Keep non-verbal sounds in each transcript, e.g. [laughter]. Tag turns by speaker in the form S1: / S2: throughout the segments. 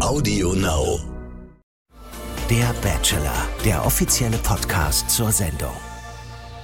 S1: Audio Now. Der Bachelor, der offizielle Podcast zur Sendung.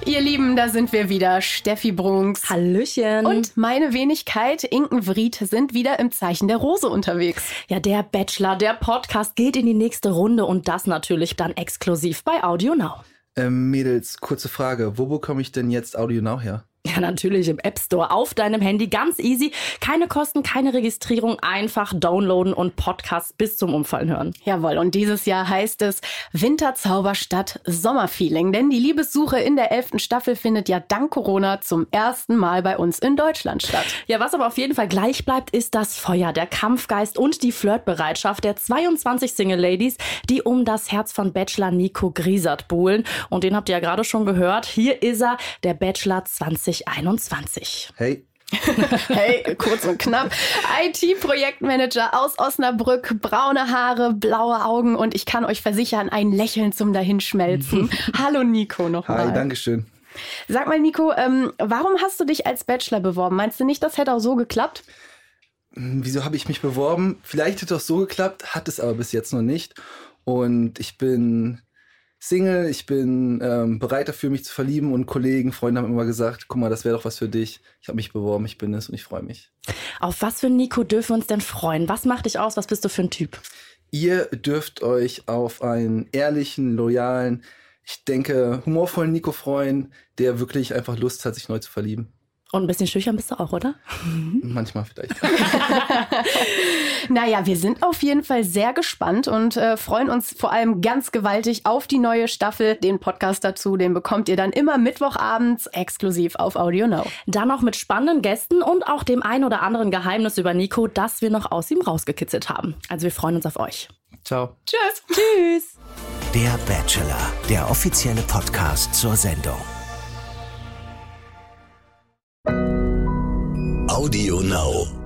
S2: Ihr Lieben, da sind wir wieder. Steffi Brunks.
S3: Hallöchen.
S2: Und meine Wenigkeit, Inken Vried, sind wieder im Zeichen der Rose unterwegs.
S3: Ja, der Bachelor, der Podcast geht in die nächste Runde und das natürlich dann exklusiv bei Audio Now.
S4: Ähm, Mädels, kurze Frage. Wo bekomme ich denn jetzt Audio Now her?
S3: Ja, natürlich im App Store auf deinem Handy. Ganz easy. Keine Kosten, keine Registrierung. Einfach downloaden und Podcasts bis zum Umfallen hören.
S2: Jawohl, und dieses Jahr heißt es Winterzauberstadt Sommerfeeling. Denn die Liebessuche in der elften Staffel findet ja dank Corona zum ersten Mal bei uns in Deutschland statt.
S3: Ja, was aber auf jeden Fall gleich bleibt, ist das Feuer, der Kampfgeist und die Flirtbereitschaft der 22 Single Ladies, die um das Herz von Bachelor Nico Griesert buhlen. Und den habt ihr ja gerade schon gehört. Hier ist er, der Bachelor 20 2021.
S4: Hey. [laughs]
S2: hey, kurz und knapp. IT-Projektmanager aus Osnabrück, braune Haare, blaue Augen und ich kann euch versichern, ein Lächeln zum Dahinschmelzen. [laughs] Hallo Nico nochmal.
S4: Hi, Dankeschön.
S2: Sag mal, Nico, ähm, warum hast du dich als Bachelor beworben? Meinst du nicht, das hätte auch so geklappt?
S4: Hm, wieso habe ich mich beworben? Vielleicht hätte es so geklappt, hat es aber bis jetzt noch nicht. Und ich bin Single, ich bin ähm, bereit dafür, mich zu verlieben und Kollegen, Freunde haben immer gesagt, guck mal, das wäre doch was für dich. Ich habe mich beworben, ich bin es und ich freue mich.
S3: Auf was für Nico dürfen wir uns denn freuen? Was macht dich aus? Was bist du für ein Typ?
S4: Ihr dürft euch auf einen ehrlichen, loyalen, ich denke, humorvollen Nico freuen, der wirklich einfach Lust hat, sich neu zu verlieben.
S3: Und ein bisschen schüchtern bist du auch, oder?
S4: Manchmal vielleicht. [laughs] [laughs]
S2: naja, wir sind auf jeden Fall sehr gespannt und äh, freuen uns vor allem ganz gewaltig auf die neue Staffel. Den Podcast dazu, den bekommt ihr dann immer Mittwochabends exklusiv auf Audio Now.
S3: Dann noch mit spannenden Gästen und auch dem ein oder anderen Geheimnis über Nico, das wir noch aus ihm rausgekitzelt haben. Also wir freuen uns auf euch.
S4: Ciao.
S2: Tschüss.
S3: Tschüss.
S1: Der Bachelor, der offizielle Podcast zur Sendung. Audio Now.